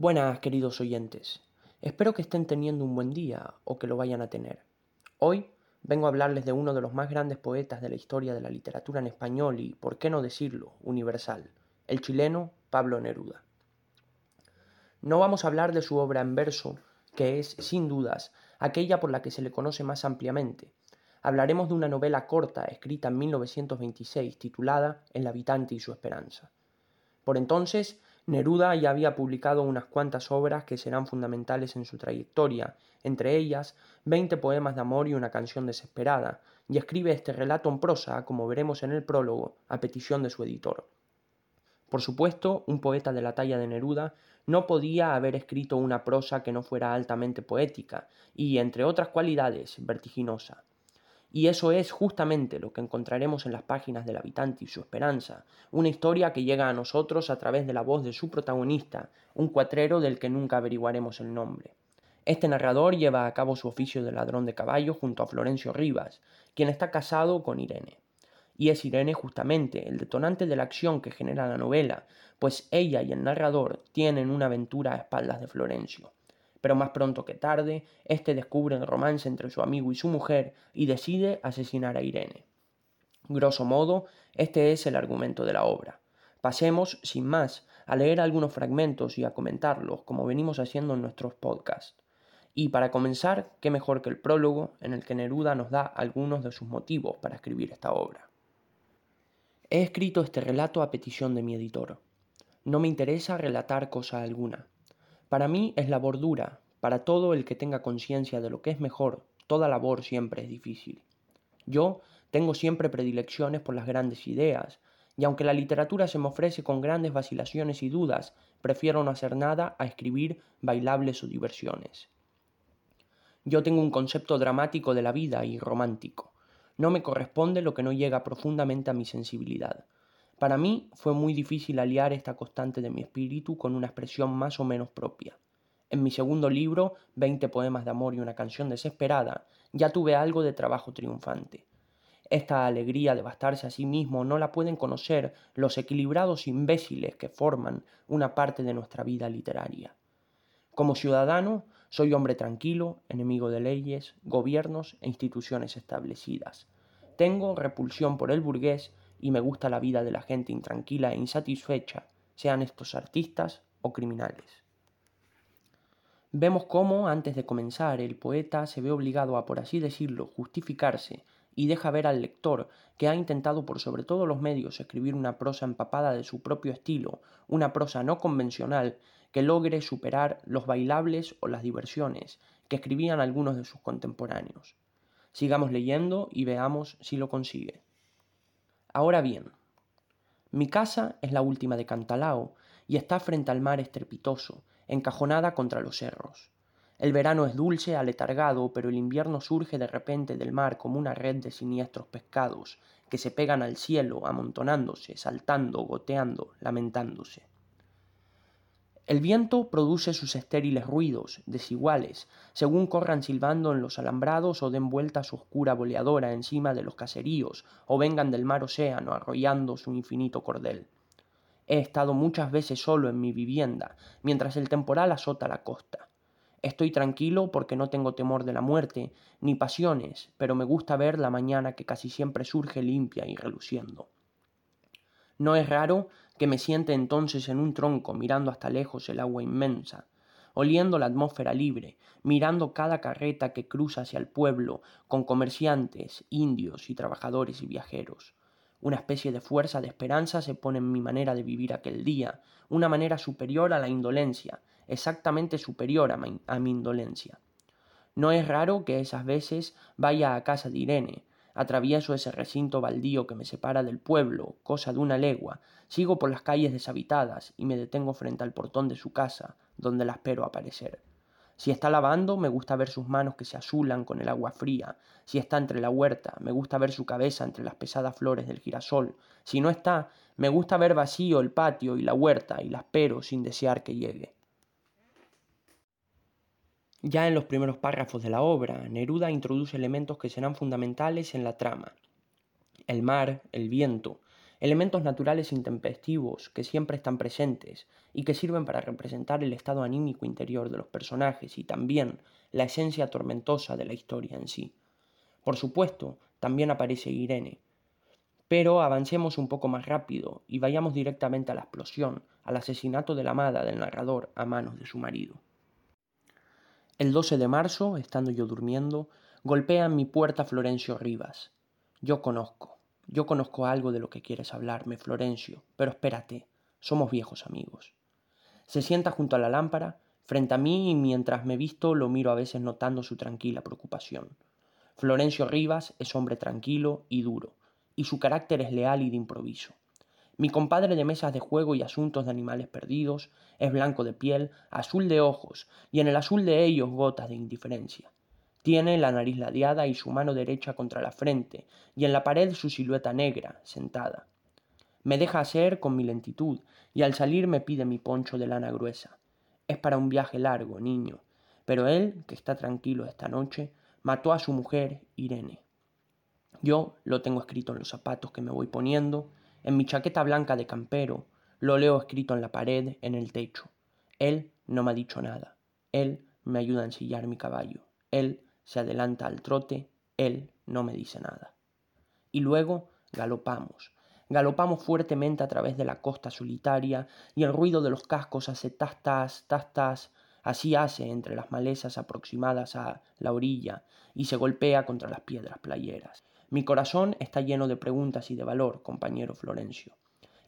Buenas, queridos oyentes. Espero que estén teniendo un buen día o que lo vayan a tener. Hoy vengo a hablarles de uno de los más grandes poetas de la historia de la literatura en español y, por qué no decirlo, universal, el chileno Pablo Neruda. No vamos a hablar de su obra en verso, que es, sin dudas, aquella por la que se le conoce más ampliamente. Hablaremos de una novela corta escrita en 1926 titulada El habitante y su esperanza. Por entonces, Neruda ya había publicado unas cuantas obras que serán fundamentales en su trayectoria, entre ellas veinte poemas de amor y una canción desesperada, y escribe este relato en prosa, como veremos en el prólogo, a petición de su editor. Por supuesto, un poeta de la talla de Neruda no podía haber escrito una prosa que no fuera altamente poética y, entre otras cualidades, vertiginosa. Y eso es justamente lo que encontraremos en las páginas del habitante y su esperanza, una historia que llega a nosotros a través de la voz de su protagonista, un cuatrero del que nunca averiguaremos el nombre. Este narrador lleva a cabo su oficio de ladrón de caballos junto a Florencio Rivas, quien está casado con Irene. Y es Irene justamente el detonante de la acción que genera la novela, pues ella y el narrador tienen una aventura a espaldas de Florencio pero más pronto que tarde, éste descubre el romance entre su amigo y su mujer y decide asesinar a Irene. Grosso modo, este es el argumento de la obra. Pasemos, sin más, a leer algunos fragmentos y a comentarlos, como venimos haciendo en nuestros podcasts. Y para comenzar, qué mejor que el prólogo, en el que Neruda nos da algunos de sus motivos para escribir esta obra. He escrito este relato a petición de mi editor. No me interesa relatar cosa alguna. Para mí es labor dura, para todo el que tenga conciencia de lo que es mejor, toda labor siempre es difícil. Yo tengo siempre predilecciones por las grandes ideas, y aunque la literatura se me ofrece con grandes vacilaciones y dudas, prefiero no hacer nada a escribir bailables o diversiones. Yo tengo un concepto dramático de la vida y romántico. No me corresponde lo que no llega profundamente a mi sensibilidad. Para mí fue muy difícil aliar esta constante de mi espíritu con una expresión más o menos propia. En mi segundo libro, Veinte poemas de amor y una canción desesperada, ya tuve algo de trabajo triunfante. Esta alegría de bastarse a sí mismo no la pueden conocer los equilibrados imbéciles que forman una parte de nuestra vida literaria. Como ciudadano, soy hombre tranquilo, enemigo de leyes, gobiernos e instituciones establecidas. Tengo repulsión por el burgués y me gusta la vida de la gente intranquila e insatisfecha, sean estos artistas o criminales. Vemos cómo, antes de comenzar, el poeta se ve obligado a, por así decirlo, justificarse y deja ver al lector que ha intentado por sobre todos los medios escribir una prosa empapada de su propio estilo, una prosa no convencional que logre superar los bailables o las diversiones que escribían algunos de sus contemporáneos. Sigamos leyendo y veamos si lo consigue. Ahora bien, mi casa es la última de Cantalao y está frente al mar estrepitoso, encajonada contra los cerros. El verano es dulce, aletargado, pero el invierno surge de repente del mar como una red de siniestros pescados que se pegan al cielo, amontonándose, saltando, goteando, lamentándose. El viento produce sus estériles ruidos, desiguales, según corran silbando en los alambrados o den vuelta su oscura boleadora encima de los caseríos, o vengan del mar océano arrollando su infinito cordel. He estado muchas veces solo en mi vivienda, mientras el temporal azota la costa. Estoy tranquilo porque no tengo temor de la muerte, ni pasiones, pero me gusta ver la mañana que casi siempre surge limpia y reluciendo. No es raro que me siente entonces en un tronco mirando hasta lejos el agua inmensa, oliendo la atmósfera libre, mirando cada carreta que cruza hacia el pueblo, con comerciantes, indios y trabajadores y viajeros. Una especie de fuerza de esperanza se pone en mi manera de vivir aquel día, una manera superior a la indolencia, exactamente superior a mi, a mi indolencia. No es raro que esas veces vaya a casa de Irene, Atravieso ese recinto baldío que me separa del pueblo, cosa de una legua, sigo por las calles deshabitadas y me detengo frente al portón de su casa, donde la espero aparecer. Si está lavando, me gusta ver sus manos que se azulan con el agua fría. Si está entre la huerta, me gusta ver su cabeza entre las pesadas flores del girasol. Si no está, me gusta ver vacío el patio y la huerta y la espero sin desear que llegue. Ya en los primeros párrafos de la obra, Neruda introduce elementos que serán fundamentales en la trama. El mar, el viento, elementos naturales intempestivos que siempre están presentes y que sirven para representar el estado anímico interior de los personajes y también la esencia tormentosa de la historia en sí. Por supuesto, también aparece Irene. Pero avancemos un poco más rápido y vayamos directamente a la explosión, al asesinato de la amada del narrador a manos de su marido. El 12 de marzo, estando yo durmiendo, golpea en mi puerta Florencio Rivas. Yo conozco, yo conozco algo de lo que quieres hablarme, Florencio, pero espérate, somos viejos amigos. Se sienta junto a la lámpara, frente a mí, y mientras me visto lo miro a veces notando su tranquila preocupación. Florencio Rivas es hombre tranquilo y duro, y su carácter es leal y de improviso. Mi compadre de mesas de juego y asuntos de animales perdidos es blanco de piel, azul de ojos, y en el azul de ellos gotas de indiferencia. Tiene la nariz ladeada y su mano derecha contra la frente, y en la pared su silueta negra, sentada. Me deja hacer con mi lentitud, y al salir me pide mi poncho de lana gruesa. Es para un viaje largo, niño, pero él, que está tranquilo esta noche, mató a su mujer, Irene. Yo lo tengo escrito en los zapatos que me voy poniendo, en mi chaqueta blanca de campero, lo leo escrito en la pared, en el techo. Él no me ha dicho nada. Él me ayuda a ensillar mi caballo. Él se adelanta al trote, él no me dice nada. Y luego galopamos. Galopamos fuertemente a través de la costa solitaria y el ruido de los cascos hace tas tas, tas tas, así hace entre las malezas aproximadas a la orilla y se golpea contra las piedras playeras. Mi corazón está lleno de preguntas y de valor, compañero Florencio.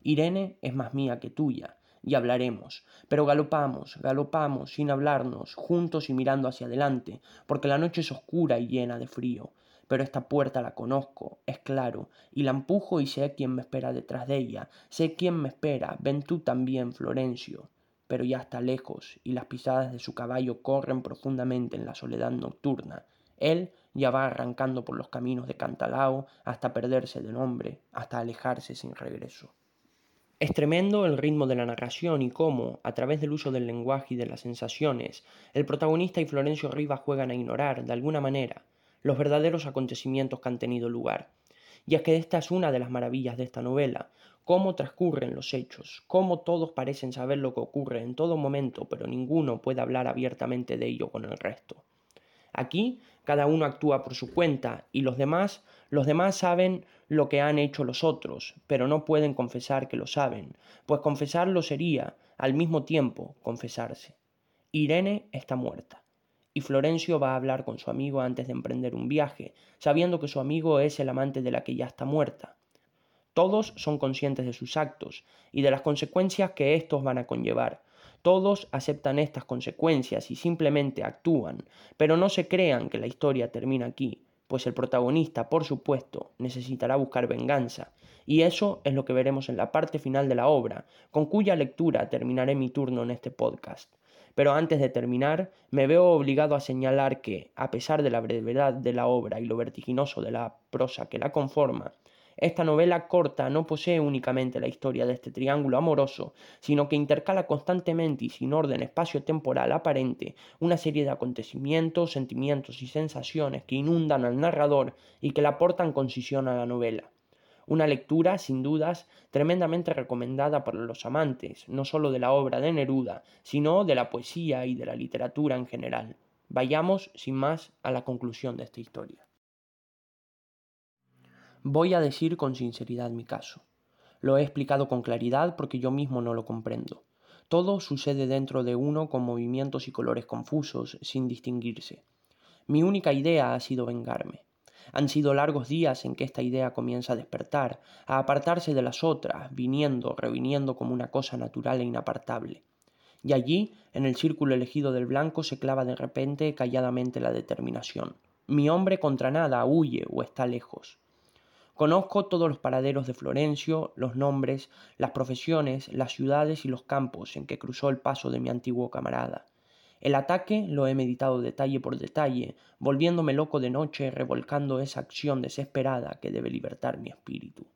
Irene es más mía que tuya, y hablaremos, pero galopamos, galopamos, sin hablarnos, juntos y mirando hacia adelante, porque la noche es oscura y llena de frío. Pero esta puerta la conozco, es claro, y la empujo y sé quién me espera detrás de ella, sé quién me espera, ven tú también, Florencio. Pero ya está lejos, y las pisadas de su caballo corren profundamente en la soledad nocturna. Él ya va arrancando por los caminos de Cantalao hasta perderse de nombre, hasta alejarse sin regreso. Es tremendo el ritmo de la narración y cómo, a través del uso del lenguaje y de las sensaciones, el protagonista y Florencio Rivas juegan a ignorar, de alguna manera, los verdaderos acontecimientos que han tenido lugar. Y es que esta es una de las maravillas de esta novela, cómo transcurren los hechos, cómo todos parecen saber lo que ocurre en todo momento, pero ninguno puede hablar abiertamente de ello con el resto. Aquí cada uno actúa por su cuenta y los demás, los demás saben lo que han hecho los otros, pero no pueden confesar que lo saben, pues confesarlo sería, al mismo tiempo, confesarse. Irene está muerta, y Florencio va a hablar con su amigo antes de emprender un viaje, sabiendo que su amigo es el amante de la que ya está muerta. Todos son conscientes de sus actos y de las consecuencias que estos van a conllevar, todos aceptan estas consecuencias y simplemente actúan, pero no se crean que la historia termina aquí, pues el protagonista, por supuesto, necesitará buscar venganza, y eso es lo que veremos en la parte final de la obra, con cuya lectura terminaré mi turno en este podcast. Pero antes de terminar, me veo obligado a señalar que, a pesar de la brevedad de la obra y lo vertiginoso de la prosa que la conforma, esta novela corta no posee únicamente la historia de este triángulo amoroso, sino que intercala constantemente y sin orden espacio-temporal aparente una serie de acontecimientos, sentimientos y sensaciones que inundan al narrador y que le aportan concisión a la novela. Una lectura, sin dudas, tremendamente recomendada para los amantes, no solo de la obra de Neruda, sino de la poesía y de la literatura en general. Vayamos, sin más, a la conclusión de esta historia. Voy a decir con sinceridad mi caso. Lo he explicado con claridad porque yo mismo no lo comprendo. Todo sucede dentro de uno con movimientos y colores confusos, sin distinguirse. Mi única idea ha sido vengarme. Han sido largos días en que esta idea comienza a despertar, a apartarse de las otras, viniendo, reviniendo como una cosa natural e inapartable. Y allí, en el círculo elegido del blanco, se clava de repente calladamente la determinación. Mi hombre contra nada huye o está lejos. Conozco todos los paraderos de Florencio, los nombres, las profesiones, las ciudades y los campos en que cruzó el paso de mi antiguo camarada. El ataque lo he meditado detalle por detalle, volviéndome loco de noche, revolcando esa acción desesperada que debe libertar mi espíritu.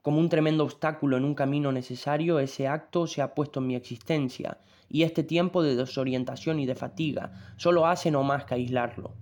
Como un tremendo obstáculo en un camino necesario, ese acto se ha puesto en mi existencia, y este tiempo de desorientación y de fatiga solo hace no más que aislarlo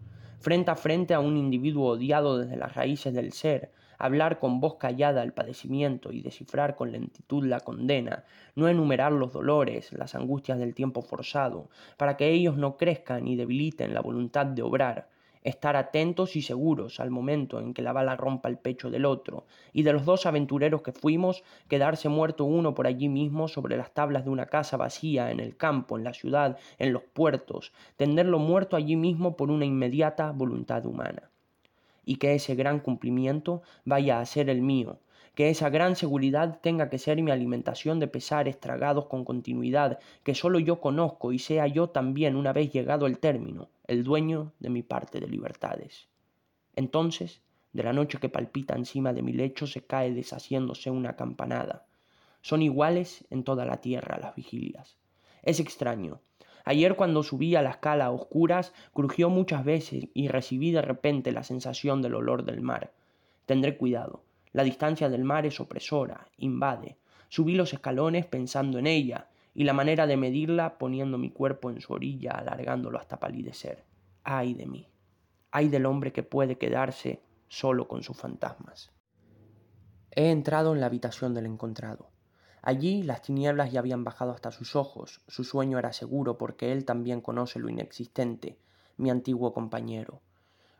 frente a frente a un individuo odiado desde las raíces del ser, hablar con voz callada el padecimiento y descifrar con lentitud la condena, no enumerar los dolores, las angustias del tiempo forzado, para que ellos no crezcan y debiliten la voluntad de obrar, estar atentos y seguros al momento en que la bala rompa el pecho del otro, y de los dos aventureros que fuimos, quedarse muerto uno por allí mismo sobre las tablas de una casa vacía, en el campo, en la ciudad, en los puertos, tenderlo muerto allí mismo por una inmediata voluntad humana. Y que ese gran cumplimiento vaya a ser el mío, que esa gran seguridad tenga que ser mi alimentación de pesares tragados con continuidad, que solo yo conozco y sea yo también, una vez llegado el término, el dueño de mi parte de libertades. Entonces, de la noche que palpita encima de mi lecho se cae deshaciéndose una campanada. Son iguales en toda la tierra las vigilias. Es extraño. Ayer cuando subí a la escala a oscuras, crujió muchas veces y recibí de repente la sensación del olor del mar. Tendré cuidado. La distancia del mar es opresora, invade. Subí los escalones pensando en ella, y la manera de medirla poniendo mi cuerpo en su orilla, alargándolo hasta palidecer. Ay de mí. Ay del hombre que puede quedarse solo con sus fantasmas. He entrado en la habitación del encontrado. Allí las tinieblas ya habían bajado hasta sus ojos, su sueño era seguro porque él también conoce lo inexistente, mi antiguo compañero.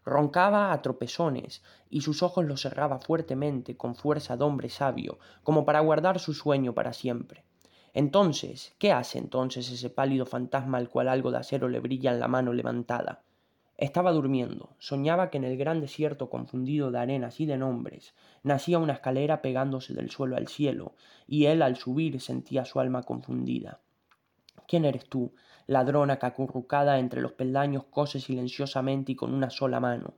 Roncaba a tropezones y sus ojos los cerraba fuertemente con fuerza de hombre sabio, como para guardar su sueño para siempre. Entonces, ¿qué hace entonces ese pálido fantasma al cual algo de acero le brilla en la mano levantada? Estaba durmiendo, soñaba que en el gran desierto confundido de arenas y de nombres nacía una escalera pegándose del suelo al cielo, y él al subir sentía su alma confundida. ¿Quién eres tú? Ladrona que acurrucada entre los peldaños cose silenciosamente y con una sola mano.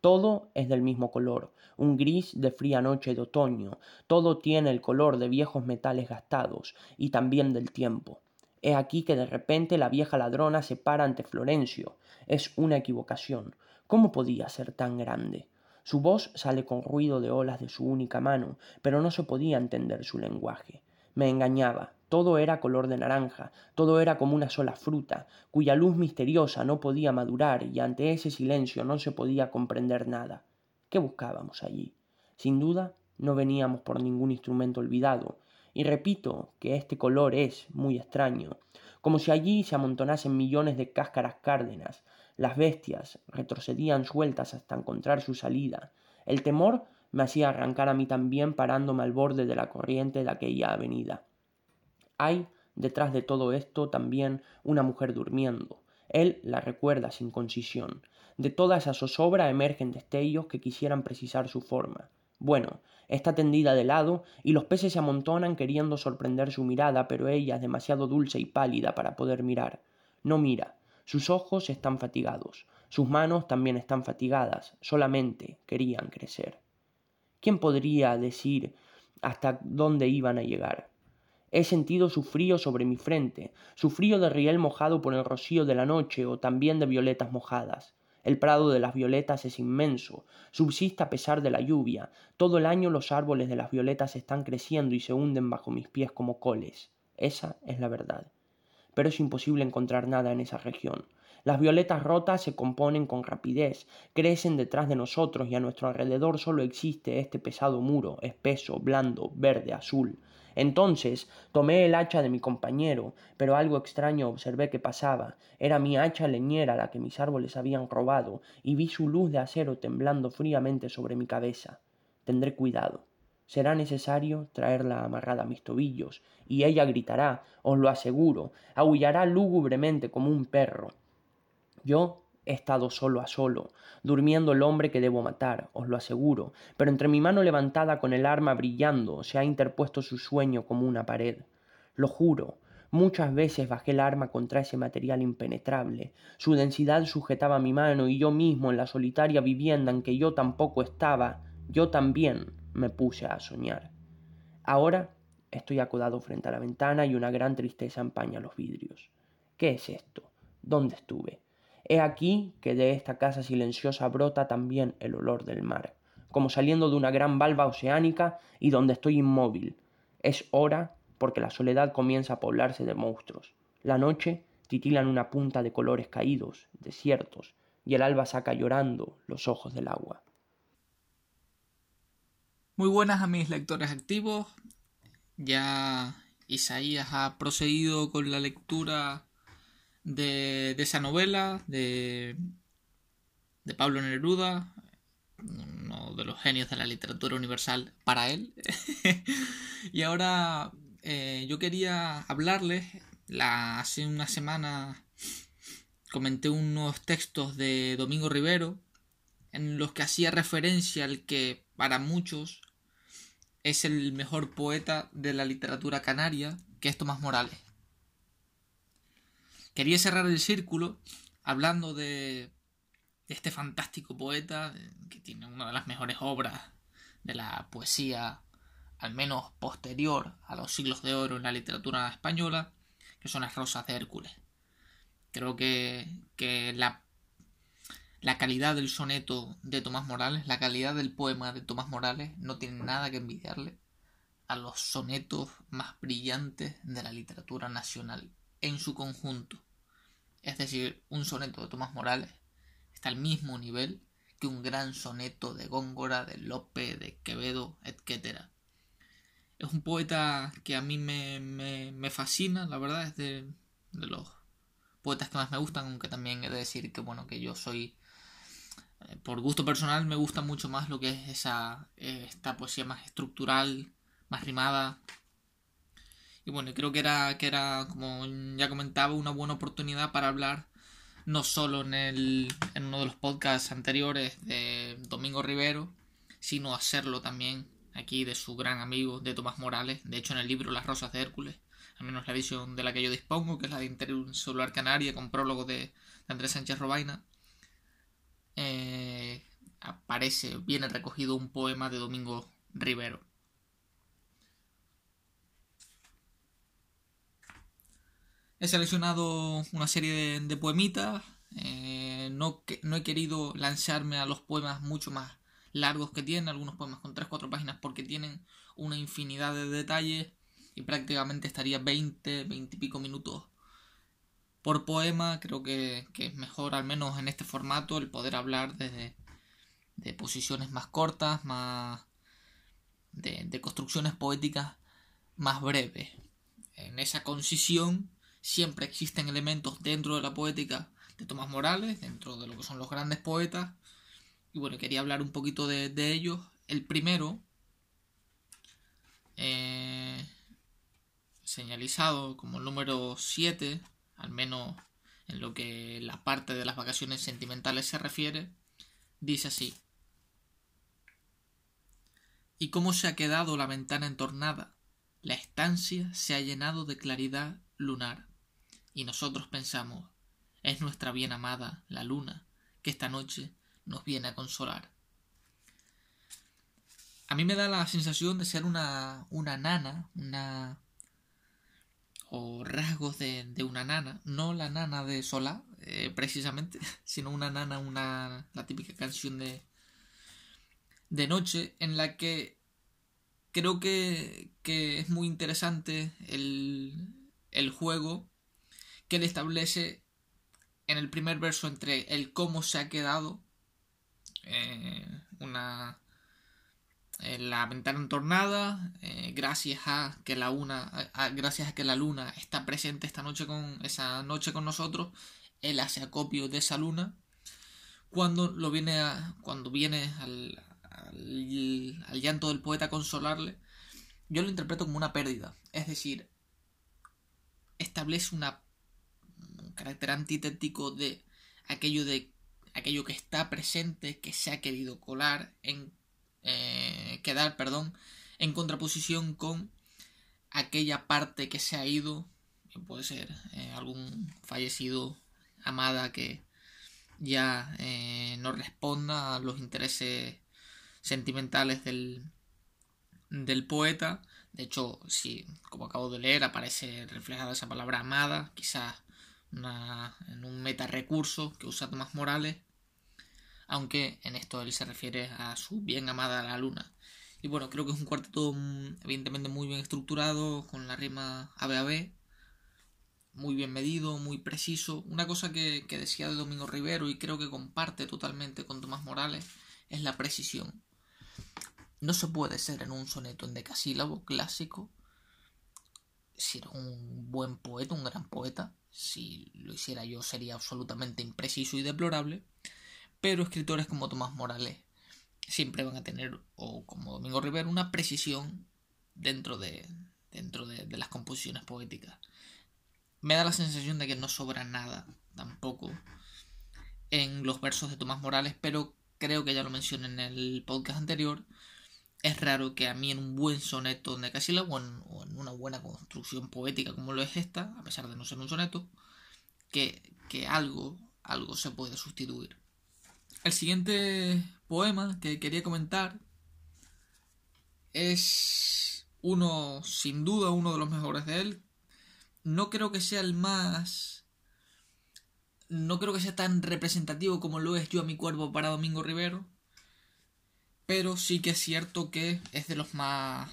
Todo es del mismo color, un gris de fría noche de otoño, todo tiene el color de viejos metales gastados y también del tiempo. He aquí que de repente la vieja ladrona se para ante Florencio. Es una equivocación. ¿Cómo podía ser tan grande? Su voz sale con ruido de olas de su única mano, pero no se podía entender su lenguaje. Me engañaba, todo era color de naranja, todo era como una sola fruta, cuya luz misteriosa no podía madurar y ante ese silencio no se podía comprender nada. ¿Qué buscábamos allí? Sin duda, no veníamos por ningún instrumento olvidado, y repito que este color es muy extraño, como si allí se amontonasen millones de cáscaras cárdenas, las bestias retrocedían sueltas hasta encontrar su salida. El temor me hacía arrancar a mí también parándome al borde de la corriente de aquella avenida. Hay detrás de todo esto también una mujer durmiendo. Él la recuerda sin concisión. De toda esa zozobra emergen destellos que quisieran precisar su forma. Bueno, está tendida de lado y los peces se amontonan queriendo sorprender su mirada, pero ella es demasiado dulce y pálida para poder mirar. No mira. Sus ojos están fatigados. Sus manos también están fatigadas. Solamente querían crecer. ¿Quién podría decir hasta dónde iban a llegar? He sentido su frío sobre mi frente, su frío de riel mojado por el rocío de la noche o también de violetas mojadas. El prado de las violetas es inmenso, subsiste a pesar de la lluvia. Todo el año los árboles de las violetas están creciendo y se hunden bajo mis pies como coles. Esa es la verdad. Pero es imposible encontrar nada en esa región. Las violetas rotas se componen con rapidez, crecen detrás de nosotros y a nuestro alrededor solo existe este pesado muro, espeso, blando, verde, azul. Entonces tomé el hacha de mi compañero, pero algo extraño observé que pasaba. Era mi hacha leñera la que mis árboles habían robado, y vi su luz de acero temblando fríamente sobre mi cabeza. Tendré cuidado. Será necesario traerla amarrada a mis tobillos, y ella gritará, os lo aseguro, aullará lúgubremente como un perro. Yo He estado solo a solo, durmiendo el hombre que debo matar, os lo aseguro, pero entre mi mano levantada con el arma brillando se ha interpuesto su sueño como una pared. Lo juro, muchas veces bajé el arma contra ese material impenetrable. Su densidad sujetaba mi mano y yo mismo en la solitaria vivienda en que yo tampoco estaba, yo también me puse a soñar. Ahora estoy acodado frente a la ventana y una gran tristeza empaña los vidrios. ¿Qué es esto? ¿Dónde estuve? He aquí que de esta casa silenciosa brota también el olor del mar, como saliendo de una gran valva oceánica y donde estoy inmóvil. Es hora porque la soledad comienza a poblarse de monstruos. La noche titila en una punta de colores caídos, desiertos, y el alba saca llorando los ojos del agua. Muy buenas a mis lectores activos. Ya Isaías ha procedido con la lectura de, esa novela de, de Pablo Neruda, uno de los genios de la literatura universal para él. y ahora eh, yo quería hablarles, la, hace una semana comenté unos textos de Domingo Rivero en los que hacía referencia al que para muchos es el mejor poeta de la literatura canaria, que es Tomás Morales. Quería cerrar el círculo hablando de, este fantástico poeta que tiene una de las mejores obras de la poesía, al menos posterior a los siglos de oro en la literatura española, que son las Rosas de Hércules. Creo que, la la calidad del soneto de Tomás Morales, la calidad del poema de Tomás Morales no tiene nada que envidiarle a los sonetos más brillantes de la literatura nacional en su conjunto. Es decir, un soneto de Tomás Morales está al mismo nivel que un gran soneto de Góngora, de Lope, de Quevedo, etc. Es un poeta que a mí me, me, fascina, la verdad, es de, los poetas que más me gustan, aunque también he de decir que bueno, que yo soy por gusto personal me gusta mucho más lo que es esa esta poesía más estructural, más rimada. Y bueno, creo que era, que era, como ya comentaba, una buena oportunidad para hablar no solo en, el, en uno de los podcasts anteriores de Domingo Rivero, sino hacerlo también aquí de su gran amigo, de Tomás Morales. De hecho, en el libro Las Rosas de Hércules, al menos la edición de la que yo dispongo, que es la de Interior Solar Canaria, con prólogo de, de Andrés Sánchez Robaina, eh, aparece, viene recogido un poema de Domingo Rivero. He seleccionado una serie de, poemitas. Eh, no, he querido lanzarme a los poemas mucho más largos que tienen, algunos poemas con 3-4 páginas porque tienen una infinidad de detalles y prácticamente estaría 20, 20 y pico minutos por poema, creo que, es mejor, al menos en este formato, el poder hablar de, de posiciones más cortas, más de, de construcciones poéticas más breves. En esa concisión siempre existen elementos dentro de la poética de Tomás Morales, dentro de lo que son los grandes poetas. Y bueno, quería hablar un poquito de, ellos. El primero, eh, señalizado como el número 7, al menos en lo que la parte de las vacaciones sentimentales se refiere, dice así. ¿Y cómo se ha quedado la ventana entornada? La estancia se ha llenado de claridad lunar. Y nosotros pensamos, es nuestra bien amada, la luna, que esta noche nos viene a consolar. A mí me da la sensación de ser una, una nana, una o rasgos de, una nana, no la nana de Sola, eh, precisamente, sino una nana, una, la típica canción de, de noche, en la que creo que, que es muy interesante el, el juego que él establece en el primer verso entre el cómo se ha quedado eh, una la ventana entornada, eh, gracias a que la una, gracias a que la luna está presente esta noche con esa noche con nosotros, él hace acopio de esa luna. Cuando lo viene a, cuando viene al, llanto del poeta a consolarle, yo lo interpreto como una pérdida. Es decir, establece una, un carácter antitético de aquello de aquello que está presente, que se ha querido colar en eh, quedar, perdón, en contraposición con aquella parte que se ha ido, puede ser eh, algún fallecido, amada que ya eh, no responda a los intereses sentimentales del, del poeta. De hecho, si, como acabo de leer, aparece reflejada esa palabra amada, quizás en un meta recurso que usa Tomás Morales aunque en esto él se refiere a su bien amada la luna. Y bueno, creo que es un cuarteto mm, evidentemente muy bien estructurado, con la rima ABAB, muy bien medido, muy preciso. Una cosa que, decía de Domingo Rivero y creo que comparte totalmente con Tomás Morales es la precisión. no se puede ser en un soneto en decasílabo clásico si eres un buen poeta, un gran poeta. Si lo hiciera yo sería absolutamente impreciso y deplorable. Pero escritores como Tomás Morales siempre van a tener, o como Domingo Rivera, una precisión dentro de, dentro de, de las composiciones poéticas. Me da la sensación de que no sobra nada tampoco en los versos de Tomás Morales, pero creo que ya lo mencioné en el podcast anterior es raro que a mí en un buen soneto de Casilla o en, una buena construcción poética como lo es esta, a pesar de no ser un soneto, que, que algo, algo se puede sustituir. El siguiente poema que quería comentar es uno, sin duda, uno de los mejores de él. No creo que sea el más... No creo que sea tan representativo como lo es Yo a mi cuerpo para Domingo Rivero, pero sí que es cierto que es de los más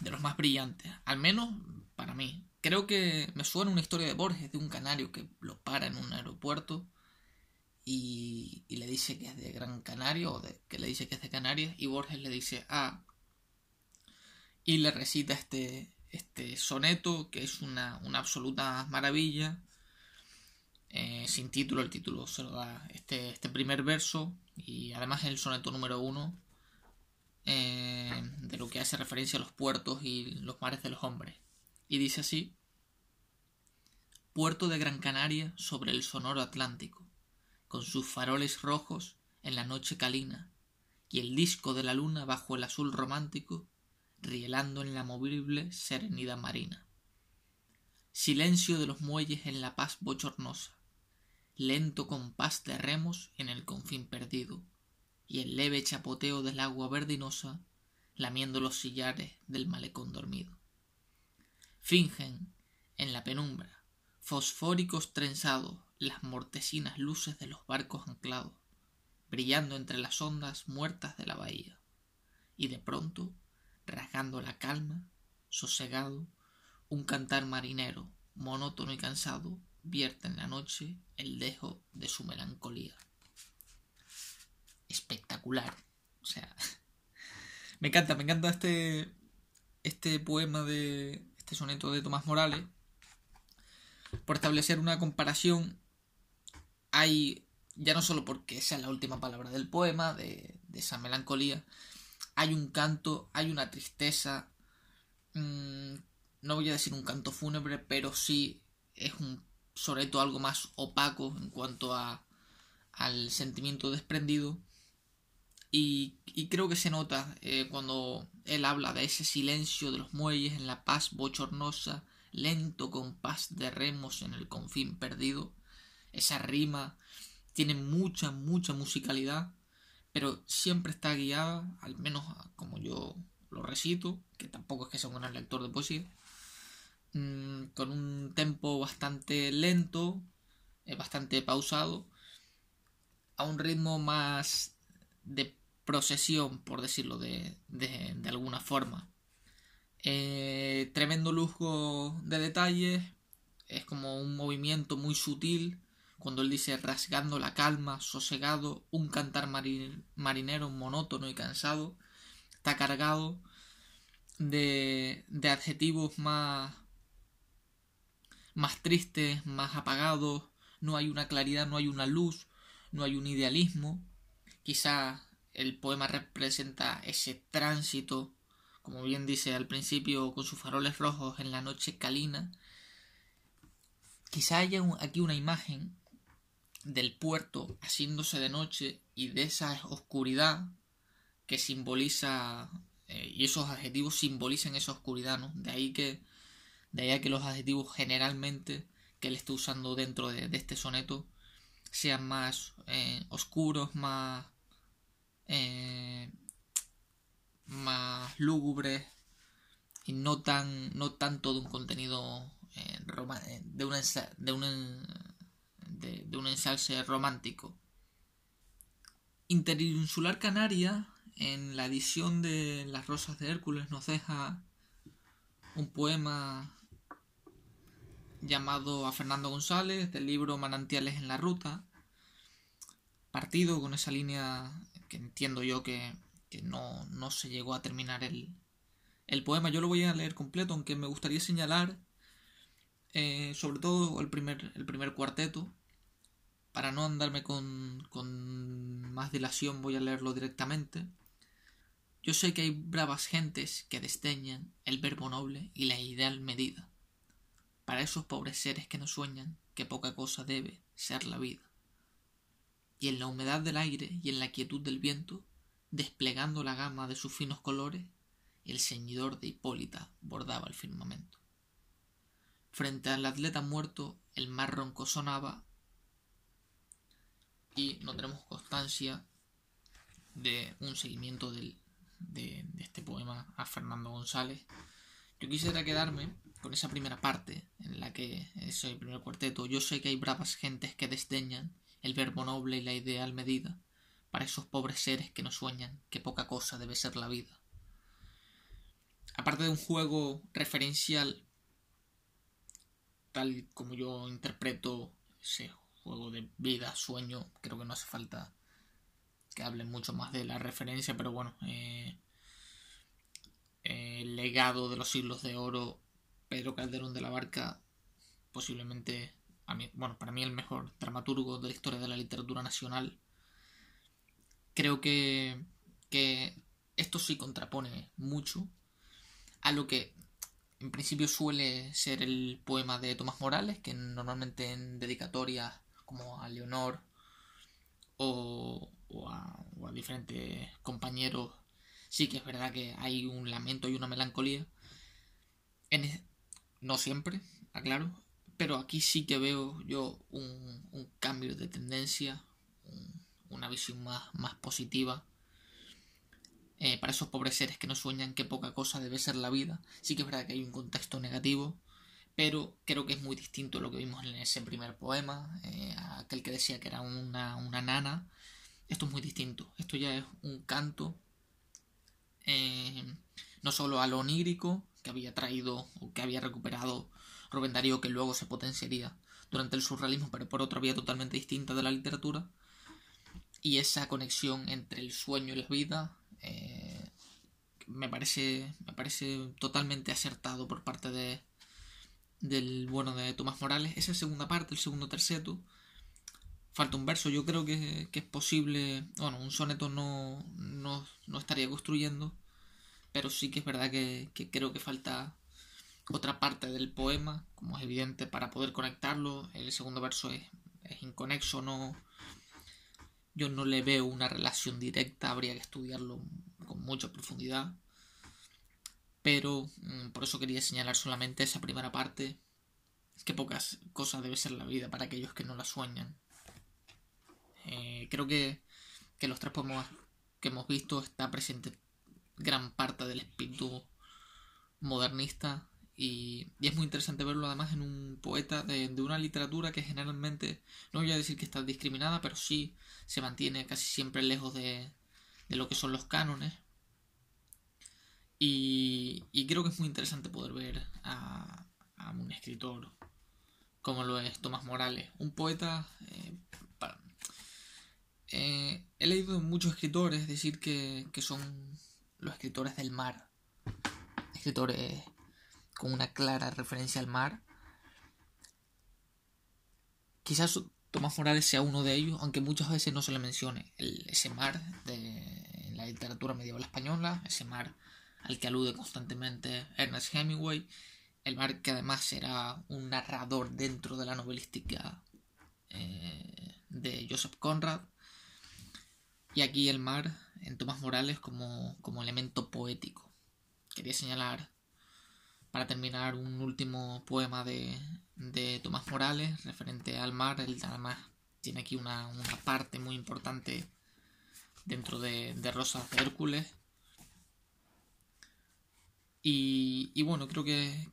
de los más brillantes, al menos para mí. Creo que me suena una historia de Borges, de un canario que lo para en un aeropuerto y, le dice que es de Gran Canario, o que le dice que es de Canarias, y Borges le dice, ah, y le recita este, este soneto, que es una, una absoluta maravilla, eh, sin título, el título se lo da este, este primer verso y además el soneto número uno eh, de lo que hace referencia a los puertos y los mares de los hombres. Y dice así, Puerto de Gran Canaria sobre el sonoro Atlántico, con sus faroles rojos en la noche calina, y el disco de la luna bajo el azul romántico, rielando en la movible serenidad marina. Silencio de los muelles en la paz bochornosa, lento compás de remos en el confín perdido, y el leve chapoteo del agua verdinosa lamiendo los sillares del malecón dormido. Fingen, en la penumbra, fosfóricos trenzados, las mortecinas luces de los barcos anclados, brillando entre las ondas muertas de la bahía, y de pronto, rasgando la calma, sosegado, un cantar marinero, monótono y cansado, vierte en la noche el dejo de su melancolía. Espectacular. O sea, me encanta, me encanta este, este poema de este soneto de Tomás Morales. Por establecer una comparación, hay, ya no solo porque sea la última palabra del poema, de, esa melancolía, hay un canto, hay una tristeza, mm, no voy a decir un canto fúnebre, pero sí es un soneto algo más opaco en cuanto a, al sentimiento desprendido. Y, creo que se nota eh, cuando él habla de ese silencio de los muelles en la paz bochornosa, lento compás de remos en el confín perdido. Esa rima tiene mucha, mucha musicalidad, pero siempre está guiada, al menos como yo lo recito, que tampoco es que sea un gran lector de poesía, con un tempo bastante lento, eh, bastante pausado, a un ritmo más de procesión, por decirlo de, alguna forma. Eh, tremendo lujo de detalles, es como un movimiento muy sutil, cuando él dice rasgando la calma, sosegado, un cantar marinero monótono y cansado, está cargado de, de adjetivos más más tristes, más apagados, no hay una claridad, no hay una luz, no hay un idealismo. Quizá el poema representa ese tránsito, como bien dice al principio, con sus faroles rojos en la noche calina. Quizá haya aquí una imagen del puerto haciéndose de noche y de esa oscuridad que simboliza eh, y esos adjetivos simbolizan esa oscuridad, ¿no? De ahí que de ahí que los adjetivos generalmente que él está usando dentro de, este soneto sean más eh, oscuros, más, eh, más lúgubres y no tan no tanto de un contenido eh, de, un de, un, de un ensalce romántico. Interinsular Canaria, en la edición de Las Rosas de Hércules, nos deja un poema llamado a Fernando González del libro Manantiales en la Ruta, partido con esa línea que entiendo yo que, que no, no se llegó a terminar el, el poema. Yo lo voy a leer completo, aunque me gustaría señalar eh, sobre todo el primer, el primer cuarteto. Para no andarme con, con más dilación voy a leerlo directamente. Yo sé que hay bravas gentes que desdeñan el verbo noble y la ideal medida. Para esos pobres seres que no sueñan que poca cosa debe ser la vida. Y en la humedad del aire y en la quietud del viento, desplegando la gama de sus finos colores, el ceñidor de Hipólita bordaba el firmamento. Frente al atleta muerto, el mar ronco sonaba y no tenemos constancia de un seguimiento de, de, este poema a Fernando González. Yo quisiera quedarme con esa primera parte en la que es el primer cuarteto. Yo sé que hay bravas gentes que desdeñan el verbo noble y la ideal medida para esos pobres seres que no sueñan que poca cosa debe ser la vida. Aparte de un juego referencial tal como yo interpreto ese juego de vida, sueño, creo que no hace falta que hable mucho más de la referencia, pero bueno, eh, el legado de los siglos de oro, Pedro Calderón de la Barca, posiblemente, a bueno, para mí el mejor dramaturgo de la historia de la literatura nacional. Creo que, que esto sí contrapone mucho a lo que en principio suele ser el poema de Tomás Morales, que normalmente en dedicatorias como a Leonor o, a, diferentes compañeros sí que es verdad que hay un lamento y una melancolía. No siempre, aclaro, pero aquí sí que veo yo un, cambio de tendencia, una visión más, más positiva eh, para esos pobres seres que no sueñan que poca cosa debe ser la vida. Sí que es verdad que hay un contexto negativo, pero creo que es muy distinto a lo que vimos en ese primer poema, eh, aquel que decía que era una, nana. Esto es muy distinto. Esto ya es un canto, eh, no solo a lo onírico que había traído o que había recuperado Rubén Darío, que luego se potenciaría durante el surrealismo, pero por otra vía totalmente distinta de la literatura. Y esa conexión entre el sueño y la vida, eh, me parece me parece totalmente acertado por parte de del bueno de Tomás Morales esa segunda parte el segundo terceto falta un verso yo creo que, es posible bueno un soneto no, no, estaría construyendo pero sí que es verdad que, creo que falta otra parte del poema como es evidente para poder conectarlo el segundo verso es, es inconexo no yo no le veo una relación directa, habría que estudiarlo con mucha profundidad. Pero mm, por eso quería señalar solamente esa primera parte. Que pocas cosas debe ser la vida para aquellos que no la sueñan. Eh, creo que, que los tres poemas que hemos visto está presente gran parte del espíritu modernista y, es muy interesante verlo además en un poeta de, una literatura que generalmente, no voy a decir que está discriminada, pero sí se mantiene casi siempre lejos de, lo que son los cánones. Y, creo que es muy interesante poder ver a, un escritor como lo es Tomás Morales, un poeta... Eh, eh, he leído muchos escritores decir que, que son los escritores del mar, escritores con una clara referencia al mar. Quizás Tomás Morales sea uno de ellos, aunque muchas veces no se le mencione ese mar de la literatura medieval española, ese mar al que alude constantemente Ernest Hemingway, el mar que además será un narrador dentro de la novelística eh, de Joseph Conrad. Y aquí el mar en Tomás Morales como, como elemento poético. Quería señalar para terminar un último poema de, de Tomás Morales referente al mar. Él además tiene aquí una, parte muy importante dentro de, de Rosas de Hércules. Y, bueno, creo que,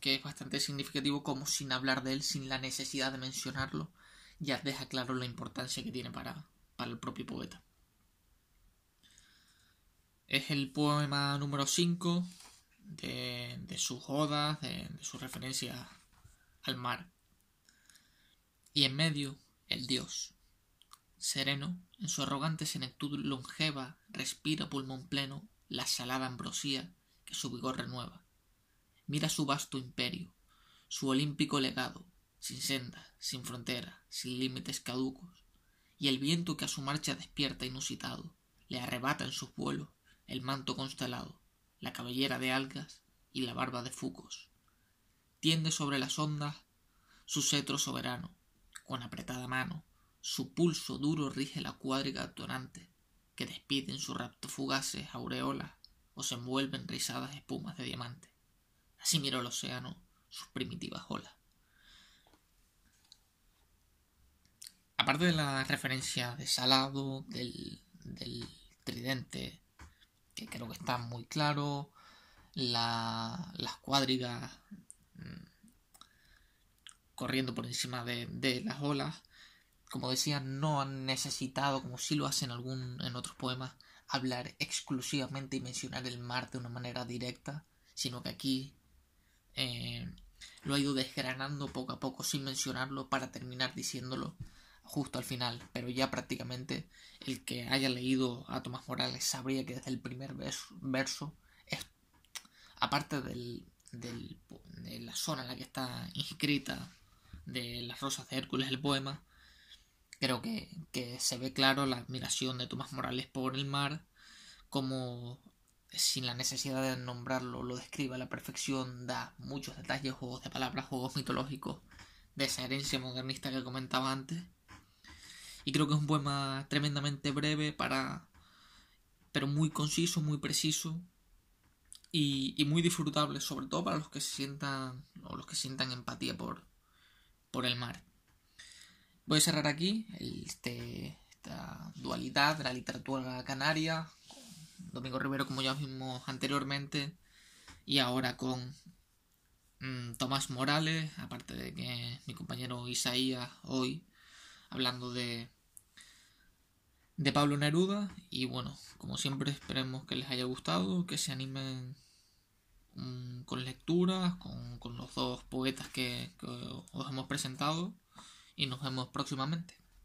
que, es bastante significativo como sin hablar de él, sin la necesidad de mencionarlo, ya deja claro la importancia que tiene para, para el propio poeta. Es el poema número 5 de, de sus odas, de, su referencia al mar. Y en medio, el dios, sereno, en su arrogante senectud longeva, respira pulmón pleno la salada ambrosía que su vigor renueva. Mira su vasto imperio, su olímpico legado, sin senda, sin frontera, sin límites caducos, y el viento que a su marcha despierta inusitado, le arrebata en sus vuelos el manto constelado, la cabellera de algas y la barba de fucos. Tiende sobre las ondas su cetro soberano, con apretada mano, su pulso duro rige la cuadriga tonante, que despide en su rapto fugaces aureolas o se envuelven rizadas espumas de diamante. Así miró el océano sus primitivas olas. Aparte de la referencia de Salado, del, tridente, que creo que está muy claro, la, las cuadrigas mm, corriendo por encima de, de, las olas. Como decía, no han necesitado, como sí lo hacen algún, en otros poemas, hablar exclusivamente y mencionar el mar de una manera directa, sino que aquí eh, lo ha ido desgranando poco a poco sin mencionarlo para terminar diciéndolo justo al final, pero ya prácticamente el que haya leído a Tomás Morales sabría que desde el primer verso, es, aparte del, de la zona en la que está inscrita de las rosas de Hércules el poema, creo que, que se ve claro la admiración de Tomás Morales por el mar, como sin la necesidad de nombrarlo lo describe a la perfección, da muchos detalles, juegos de palabras, juegos mitológicos de esa herencia modernista que comentaba antes. Y creo que es un poema tremendamente breve para pero muy conciso, muy preciso y, muy disfrutable, sobre todo para los que se sientan o los que sientan empatía por, por el mar. Voy a cerrar aquí este, esta dualidad de la literatura canaria Domingo Rivero, como ya vimos anteriormente, y ahora con mm, Tomás Morales, aparte de que mi compañero Isaías hoy, hablando de, de Pablo Neruda, y bueno, como siempre esperemos que les haya gustado, que se animen mm, con lecturas, con, con, los dos poetas que, que os hemos presentado, y nos vemos próximamente.